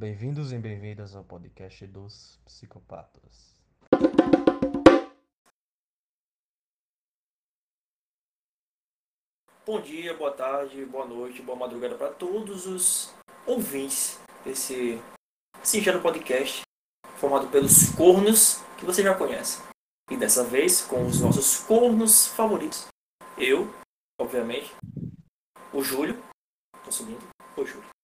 Bem-vindos e bem-vindas ao podcast dos psicopatas. Bom dia, boa tarde, boa noite, boa madrugada para todos os ouvintes desse singelo podcast formado pelos cornos que você já conhece. E dessa vez com os nossos cornos favoritos. Eu, obviamente, o Júlio, nosso lindo, o Júlio.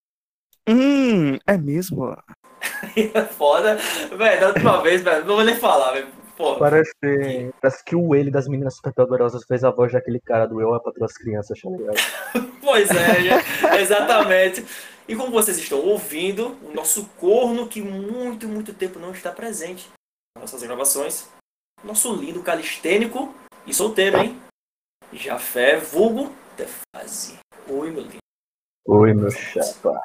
Hum, é mesmo? é foda. Velho, da última vez, velho, não vou nem falar, velho. Parece, parece que o ele das meninas superpoderosas fez a voz daquele cara do Eu é para as crianças, tá ligado? Pois é, já- exatamente. E como vocês estão ouvindo, o nosso corno que muito, muito tempo não está presente nas nossas gravações, nosso lindo calistênico e solteiro, hein? Jafé vulgo Tefase. Oi, meu lindo. Oi, meu chapa.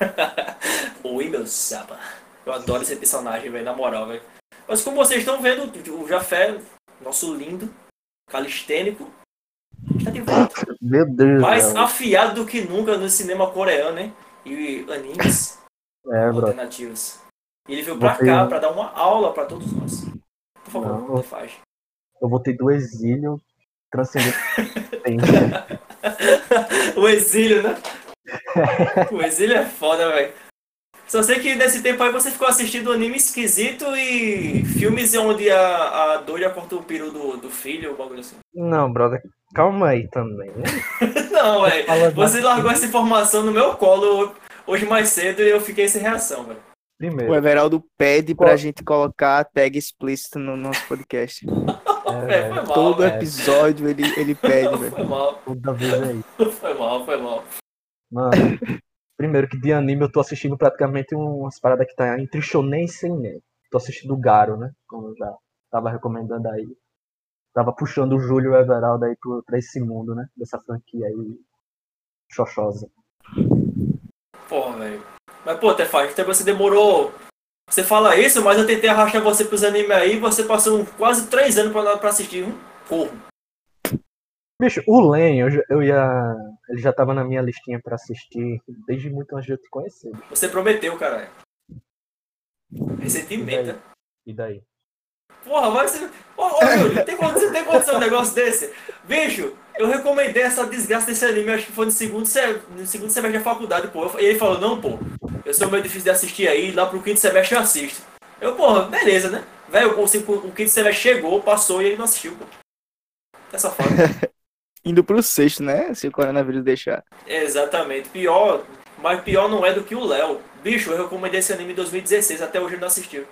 Oi, meu sapa. Eu adoro esse personagem, velho, na moral, velho. Mas como vocês estão vendo, o Jafé, nosso lindo calistênico, está de volta. Meu Deus, Mais velho. afiado do que nunca no cinema coreano, hein? E animes É, bro. alternativos. E ele veio pra Você- cá pra dar uma aula pra todos nós. Por favor, Não. você faz. Eu voltei do exílio transcendente. o exílio, né? o exílio é foda, velho. Só sei que nesse tempo aí você ficou assistindo anime esquisito e filmes onde a, a doida corta o peru do, do filho, ou bagulho assim. Não, brother, calma aí também. né? Não, velho. Você largou essa informação no meu colo hoje mais cedo e eu fiquei sem reação, velho. O Primeiro, Everaldo pede Qual- pra gente colocar a tag explícita no nosso podcast. é, mal, Todo velho. episódio ele, ele pede, velho. Foi mal, toda vez é isso. foi mal, foi mal. Mano, primeiro que de anime eu tô assistindo praticamente umas paradas que tá entre shonen e seinen. Tô assistindo Garo, né? Como eu já tava recomendando aí. Tava puxando o Júlio Everaldo aí pro, pra esse mundo, né? Dessa franquia aí. Xoxosa. Porra, velho. Mas, pô, Tefaz, até você demorou. Você fala isso, mas eu tentei arrastar você pros animes aí e você passou quase três anos pra, pra assistir um corro. Bicho, o Len, eu, eu ia. Ele já tava na minha listinha pra assistir desde muito antes de eu te conhecer. bicho. Você prometeu, caralho. Recentemente, né? E daí? Porra, mas você. Ô, ô Júlio, tem condição, tem condição um negócio desse? Bicho, eu recomendei essa desgraça desse anime, acho que foi no segundo, se- no segundo semestre da faculdade, pô. E ele falou, não, pô, eu sou meio difícil de assistir aí, lá pro quinto semestre eu assisto. Eu, porra, beleza, né? Velho, o, o, o quinto semestre chegou, passou e ele não assistiu, pô. Dessa forma. Indo pro sexto, né? Se o coronavírus deixar. Exatamente. Pior, mas pior não é do que o Léo. Bicho, eu recomendei esse anime em 2016, até hoje ele não assistiu.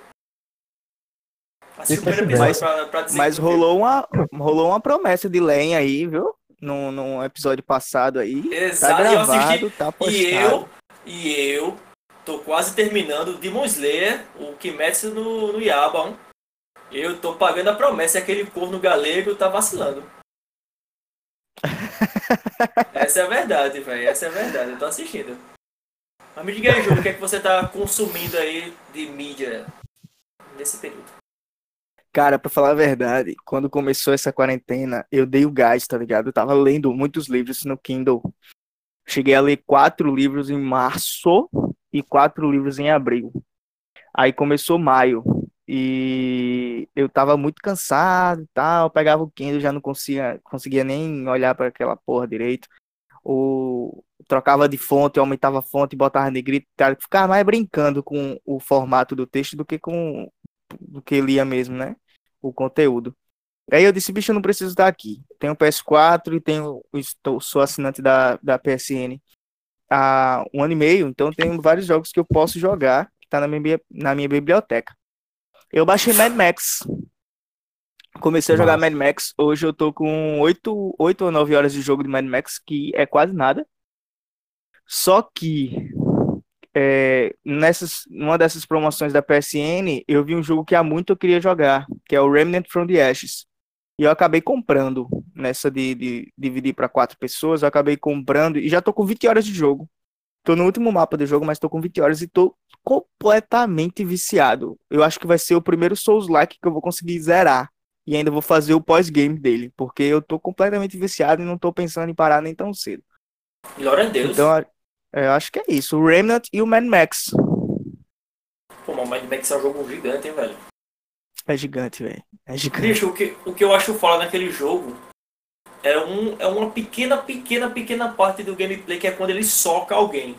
O Mas- pra, pra Mas rolou uma, rolou uma promessa de Len aí, viu? Num, num episódio passado aí. Tá Exato, e eu assisti. gravado, tá postado. E eu, e eu tô quase terminando Demon Slayer, o Kimetsu no, no Yaba. hein? Eu tô pagando a promessa e aquele corno galego tá vacilando. Essa é a verdade, velho. Essa é a verdade. Eu tô assistindo. Mas me diga aí, Júlio, o que é que você tá consumindo aí de mídia nesse período? Cara, pra falar a verdade, quando começou essa quarentena, eu dei o gás, tá ligado? Eu tava lendo muitos livros no Kindle. Cheguei a ler quatro livros em março e quatro livros em abril. Aí começou maio e eu tava muito cansado e tal. Pegava o Kindle, já não conseguia, conseguia nem olhar para aquela porra direito. Ou trocava de fonte, aumentava a fonte, botava negrito, cara, ficava mais brincando com o formato do texto do que com do que lia mesmo, né? O conteúdo. Aí eu disse, bicho, eu não preciso estar aqui. Tenho PS4 e tenho, estou, sou assinante da, da PSN há um ano e meio, então tenho vários jogos que eu posso jogar, que tá na minha, na minha biblioteca. Eu baixei Mad Max. Comecei a jogar. Mad Max. Hoje eu tô com 8, 8 ou 9 horas de jogo de Mad Max, que é quase nada. Só que é, nessas, numa dessas promoções da PSN, eu vi um jogo que há muito eu queria jogar, que é o Remnant from the Ashes. E eu acabei comprando nessa de, de dividir para quatro pessoas, eu acabei comprando e já tô com 20 horas de jogo. Tô no último mapa do jogo, mas tô com 20 horas e tô completamente viciado. Eu acho que vai ser o primeiro Souls-like que eu vou conseguir zerar. E ainda vou fazer o pós-game dele, porque eu tô completamente viciado e não tô pensando em parar nem tão cedo. Glória a Deus. Então, é, eu acho que é isso. O Remnant e o Mad Max. Pô, mas Mad Max é um jogo gigante, hein, velho? É gigante, velho. É gigante. Bicho, o que, o que eu acho foda naquele jogo é, um, é uma pequena, pequena, pequena parte do gameplay que é quando ele soca alguém.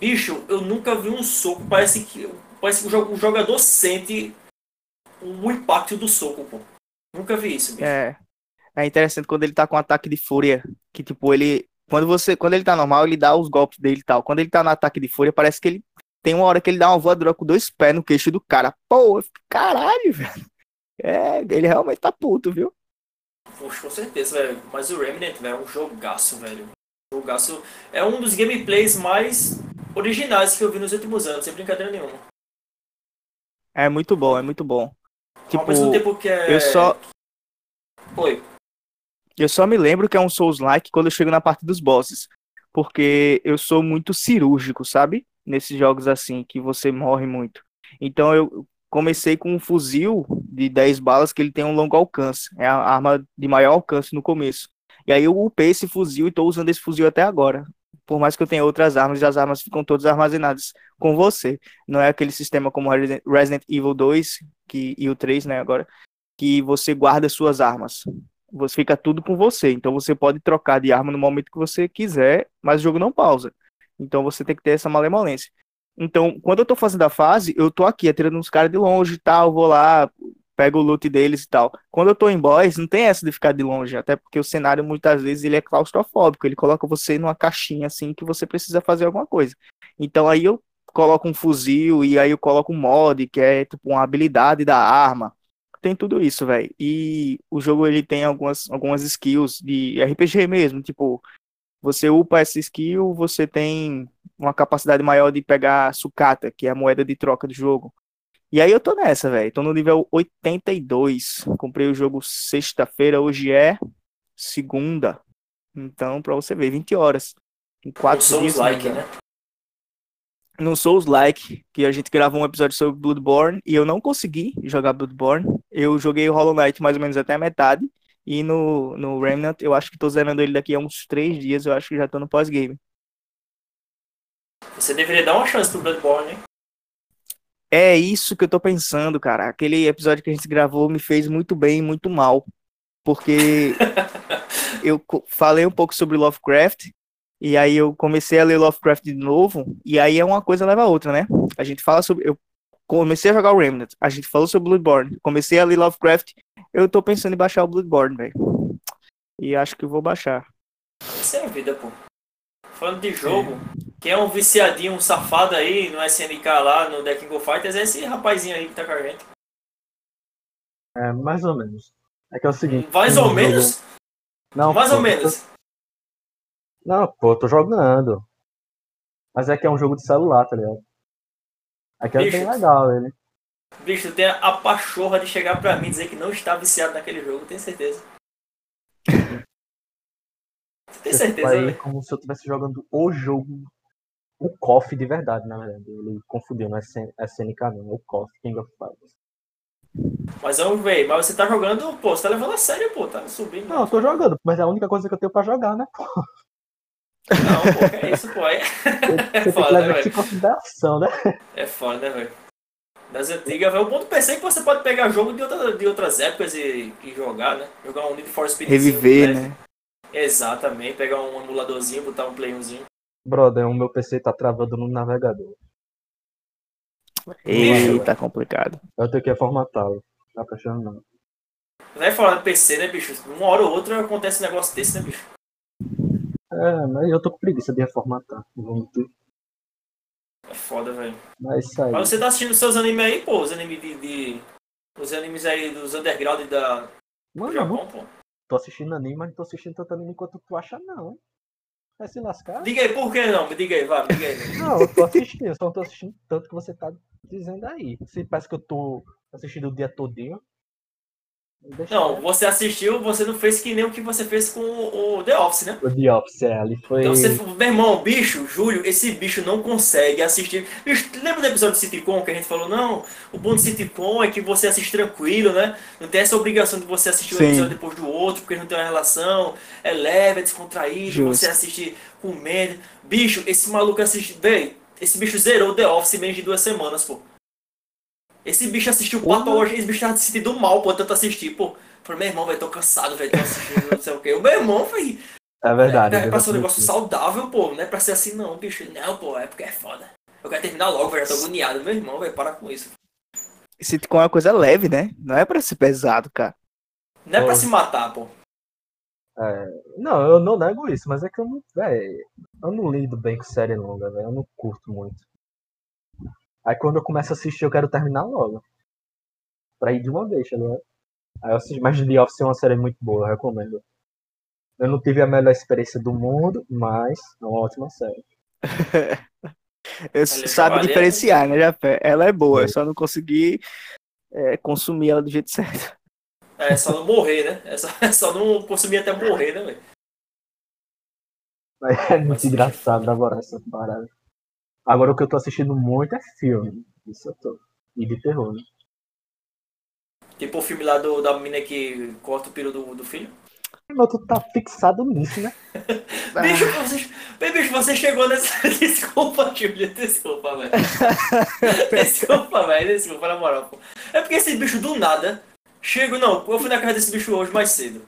Bicho, eu nunca vi um soco. Parece que, parece que o jo- o jogador sente o impacto do soco, pô. Nunca vi isso, bicho. É. É interessante quando ele tá com ataque de fúria. Que, tipo, ele. Quando você. Quando ele tá normal, ele dá os golpes dele e tal. Quando ele tá no ataque de fúria, parece que ele. Tem uma hora que ele dá uma voadora com dois pés no queixo do cara. Pô, caralho, velho. É, ele realmente tá puto, viu? Poxa, com certeza, velho. Mas o Remnant, velho, é um jogaço, velho. Jogaço. É um dos gameplays mais originais que eu vi nos últimos anos, sem brincadeira nenhuma. É muito bom, é muito bom. Ao mesmo Tipo, tempo que é. eu só. Oi. Eu só me lembro que é um Souls-like quando eu chego na parte dos bosses. Porque eu sou muito cirúrgico, sabe? Nesses jogos assim, que você morre muito. Então eu comecei com um fuzil de 10 balas que ele tem um longo alcance. É a arma de maior alcance no começo. E aí eu upei esse fuzil e tô usando esse fuzil até agora. Por mais que eu tenha outras armas, as armas ficam todas armazenadas com você. Não é aquele sistema como Resident Evil 2 que, e o 3, né, agora, que você guarda suas armas você fica tudo com você. Então você pode trocar de arma no momento que você quiser, mas o jogo não pausa. Então você tem que ter essa malemolência. Então, quando eu tô fazendo a fase, eu tô aqui atirando uns caras de longe e tal, vou lá, pego o loot deles e tal. Quando eu tô em boss, não tem essa de ficar de longe, até porque o cenário muitas vezes ele é claustrofóbico, ele coloca você numa caixinha assim que você precisa fazer alguma coisa. Então aí eu coloco um fuzil e aí eu coloco um mod, que é tipo uma habilidade da arma tem tudo isso, velho. E o jogo ele tem algumas, algumas skills de RPG mesmo, tipo, você upa essa skill, você tem uma capacidade maior de pegar sucata, que é a moeda de troca do jogo. E aí eu tô nessa, velho. Tô no nível 82. Comprei o jogo sexta-feira, hoje é segunda. Então, pra você ver, 20 horas. Em quatro Souls dias. like, né? né? no Souls Like, que a gente gravou um episódio sobre Bloodborne e eu não consegui jogar Bloodborne. Eu joguei o Hollow Knight mais ou menos até a metade. E no, no Remnant, eu acho que tô zerando ele daqui a uns três dias, eu acho que já tô no pós-game. Você deveria dar uma chance pro Bloodborne, hein? É isso que eu tô pensando, cara. Aquele episódio que a gente gravou me fez muito bem e muito mal. Porque eu falei um pouco sobre Lovecraft, e aí eu comecei a ler Lovecraft de novo, e aí é uma coisa leva a outra, né? A gente fala sobre. Eu comecei a jogar o Remnant, a gente falou sobre Bloodborne, comecei a ler Lovecraft, eu tô pensando em baixar o Bloodborne, velho. E acho que vou baixar. Isso é a vida, pô. Falando de jogo, quem é um viciadinho, um safado aí no SNK lá, no The King of Fighters, é esse rapazinho aí que tá com a gente. É, mais ou menos. É que é o seguinte. Mais ou jogo- menos? Não, Mais pô, ou menos. Não, pô, eu tô jogando. Mas é que é um jogo de celular, tá ligado? Aqui é bem Bicho. legal ele. Bicho, tu tem a pachorra de chegar pra mim e dizer que não está viciado naquele jogo, tenho certeza. Tem Esse certeza, é velho? como se eu estivesse jogando o jogo. O KOF de verdade, na verdade. Ele confundiu, não é SN- SNK não, é o KOF, King of Fighters. Mas vamos ver, mas você tá jogando, pô, você tá levando a sério, pô, tá subindo. Não, eu tô jogando, mas é a única coisa que eu tenho pra jogar, né? pô? Não, pô, é isso, pô. É, Você tem que foda, levar né, em consideração, né? é foda, né, velho? Das antigas, velho. O ponto PC é que você pode pegar jogo de, outra, de outras épocas e, e jogar, né? Jogar um Need for Speed. Reviver, né? Exatamente, pegar um emuladorzinho, botar um play 1zinho. Brother, o meu PC tá travando no navegador. Eita, complicado. Eu tenho que formatá-lo. Não tá prestando não. Vai falar de PC, né, bicho? Uma hora ou outra acontece um negócio desse, né, bicho? É, mas eu tô com preguiça de reformatar. Vamos ver. É foda, velho. Mas. Mas você tá assistindo seus animes aí, pô, os animes de. de- os animes aí dos underground da, Mano, Japão, pô. tô assistindo anime, mas não tô assistindo tanto anime quanto tu acha, não. Vai se lascar? Diga aí, por que não? Me diga aí, vai, me diga aí. Não, eu tô assistindo, eu só não tô assistindo tanto que você tá dizendo aí. Se parece que eu tô assistindo o dia todinho. Deixa Não, eu- você assistiu, você não fez que nem o que você fez com o The Office, né? O The Office, é, ali foi. Então você, meu irmão, bicho, Júlio, esse bicho não consegue assistir. Bicho, lembra do episódio do Citycon que a gente falou, não, o bom do Citycon é que você assiste tranquilo, né? Não tem essa obrigação de você assistir um Sim. episódio depois do outro, porque não tem uma relação, é leve, é descontraído, Justo. você assiste com medo. Bicho, esse maluco assiste, véi, esse bicho zerou The Office em menos de duas semanas, pô. Esse bicho assistiu Porra. patologia, esse bicho tava se sentindo mal, pô, tanto assistir, pô. Falei, meu irmão, velho, tô cansado, velho, tô assistindo, não sei o quê. O meu irmão, velho, É verdade. é pra ser um já negócio assisti. saudável, pô, não é pra ser assim, não, bicho. Não, pô, é porque é foda. Eu quero terminar logo, velho, já tô agoniado. Meu irmão, velho, para com isso. Sitcom é uma coisa leve, né? Não é pra ser pesado, cara. Não é pra Pô. se matar, pô. Não, eu não nego isso, mas é que eu não. Véi, eu não lido bem com série longa, velho. Eu não curto muito. Aí quando eu começo a assistir, eu quero terminar logo. Pra ir de uma vez, tá ligado? Aí eu assisti, mas The Office é uma série muito boa, eu recomendo. Eu não tive a melhor experiência do mundo, mas é uma ótima série. Eu sabe diferenciar, né, Jafé? Ela é boa, Sim. eu só não consegui é, consumir ela do jeito certo. É só não morrer, né? É só, é só não consumir até morrer, né, velho? Mas é muito engraçado agora essa parada. Agora o que eu tô assistindo muito é filme. Isso eu tô. E de terror, né? Tipo o filme lá do, da menina que corta o piro do, do filho. Mas tu tá fixado nisso, né? Bicho, você, bicho, você chegou nessa. Desculpa, Júlia, desculpa, velho. Desculpa, velho, desculpa, na moral, pô. É porque esse bicho do nada. Chego, não, eu fui na casa desse bicho hoje mais cedo.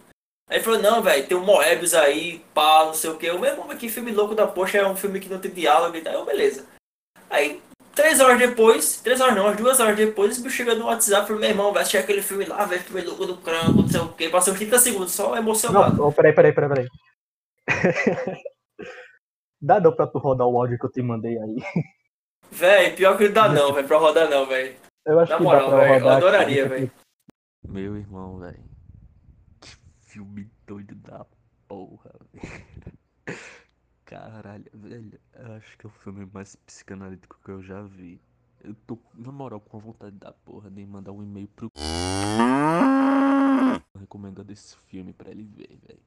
Aí ele falou, não, velho, tem um Moebius aí, pá, não sei o que. Eu, meu irmão, mas que filme louco da poxa, é um filme que não tem diálogo e tal. Eu, beleza. Aí, três horas depois, três horas não, duas horas depois, esse bicho chega no WhatsApp e falou, meu irmão, vai assistir aquele filme lá, velho, filme louco do crânio, não sei o que. Passou uns 30 segundos, só emocionado. Não, oh, peraí, peraí, peraí, peraí. Dá não pra tu rodar o áudio que eu te mandei aí. Véi, pior que não dá não, velho, pra rodar não, velho. Eu acho Na que moral, dá pra velho, eu rodar. aqui. adoraria, velho. Meu irmão, velho. Filme doido da porra, velho. Caralho, velho. Eu acho que é o filme mais psicanalítico que eu já vi. Eu tô, na moral, com a vontade da porra de mandar um e-mail pro. Recomendando esse filme pra ele ver, velho.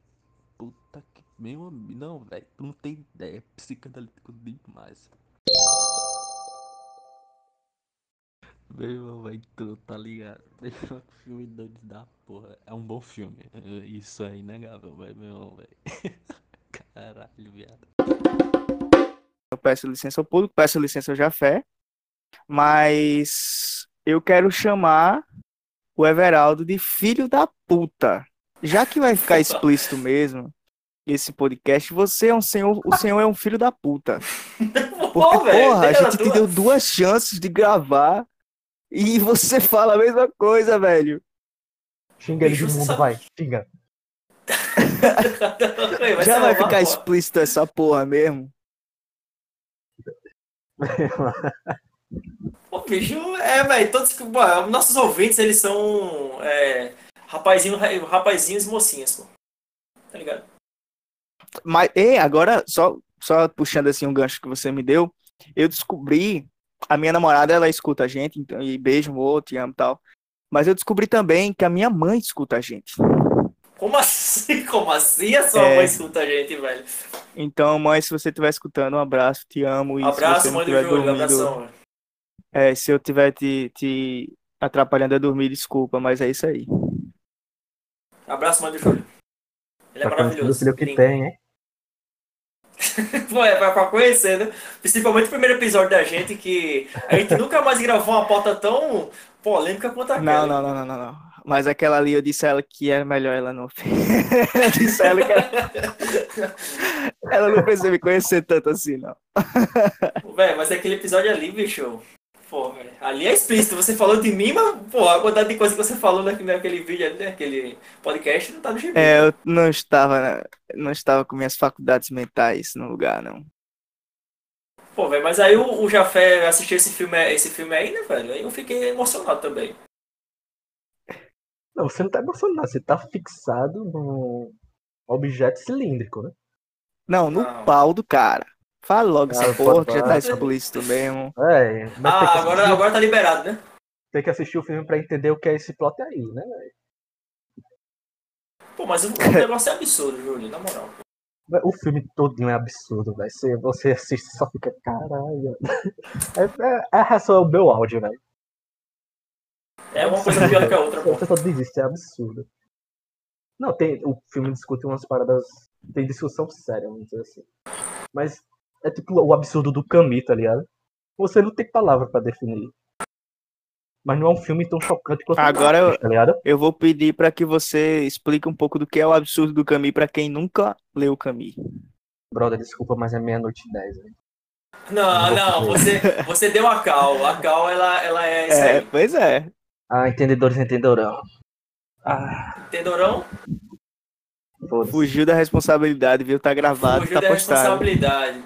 Puta que. Meu amigo. Não, velho. Tu não tem ideia. É psicanalítico demais. Meu irmão, vai tu, tá ligado? Meu irmão, que filme doido da porra. É um bom filme. Isso é inegável, velho, meu irmão, velho. Caralho, viado. Eu peço licença ao público, peço licença ao Jafé, mas eu quero chamar o Everaldo de filho da puta. Já que vai ficar explícito mesmo esse podcast, você é um senhor, o senhor é um filho da puta. Porque, Pô, porra, a gente te duas. deu duas chances de gravar e você fala a mesma coisa, velho. Xinga ele de mundo, sabe- vai. Xinga. Vai Já vai ficar porra. explícito essa porra mesmo. Pô, bicho, é, velho, todos pô, nossos ouvintes, eles são. É, rapazinho, rapazinhos e mocinhas, pô. Tá ligado? Mas, e agora, só, só puxando assim um gancho que você me deu, eu descobri, a minha namorada, ela escuta a gente, então, e beijo, amor, te amo e tal. Mas eu descobri também que a minha mãe escuta a gente. Como assim? Como assim a sua É. mãe escuta a gente, velho? Então, mãe, se você estiver escutando, um abraço, te amo. E se Abraço, mãe do Júlio, dormindo, abração, é, se eu estiver te, te atrapalhando a dormir, desculpa, mas é isso aí. Abraço, mãe do Júlio. Ele é Tá conhecendo o maravilhoso. filho que tem, hein? Pô, é pra, pra conhecer, né? Principalmente o primeiro episódio da gente, que a gente nunca mais gravou uma pauta tão polêmica quanto aquela. Não, não, não, não, não, não. Mas aquela ali eu disse a ela que era melhor ela não. eu disse a ela que era... ela não precisa me conhecer tanto assim, não. Velho, mas aquele episódio ali, bicho. Pô, velho. Ali é explícito. Você falou de mim, mas, pô, a quantidade de coisa que você falou naquele, vídeo ali, naquele podcast, não tá no gibi. É, eu não estava, na- não estava com minhas faculdades mentais no lugar, não. Pô, velho, mas aí o, o Jafé assistiu esse filme, esse filme aí, né, velho? Aí eu fiquei emocionado também. Não, você não tá emocionado, você tá fixado num objeto cilíndrico, né? Não, no Não. pau do cara. Fala logo Ah, essa porra que já tá explícito mesmo. É, Ah, agora, assistir, agora tá liberado, né? tem que assistir o filme pra entender o que é esse plot aí, né? Pô, mas o, negócio é absurdo, Júlio, na moral. O filme todinho é absurdo, velho. Você, você assiste e só fica, caralho. É, é, a reação é o meu áudio, velho. É uma coisa pior do que a outra, pô. Você só desiste, é absurdo. Não, tem, o filme discute umas paradas. Tem discussão séria, vamos dizer assim. Mas é tipo o absurdo do Camus, tá ligado? Você não tem palavra pra definir. Mas não é um filme tão chocante quanto Agora eu- tá ligado? Eu vou pedir pra que você explique um pouco do que é o absurdo do Camus pra quem nunca leu o Camus. Brother, desculpa, mas é meia-noite e dez. velho. Não, não, você, você deu a cal. A cal, ela, ela é isso É, aí. pois é. Ah, entendedores entenderão. Ah, Entendorão? foda-se. Fugiu da responsabilidade, viu? Tá gravado, Fugiu tá da postado. responsabilidade.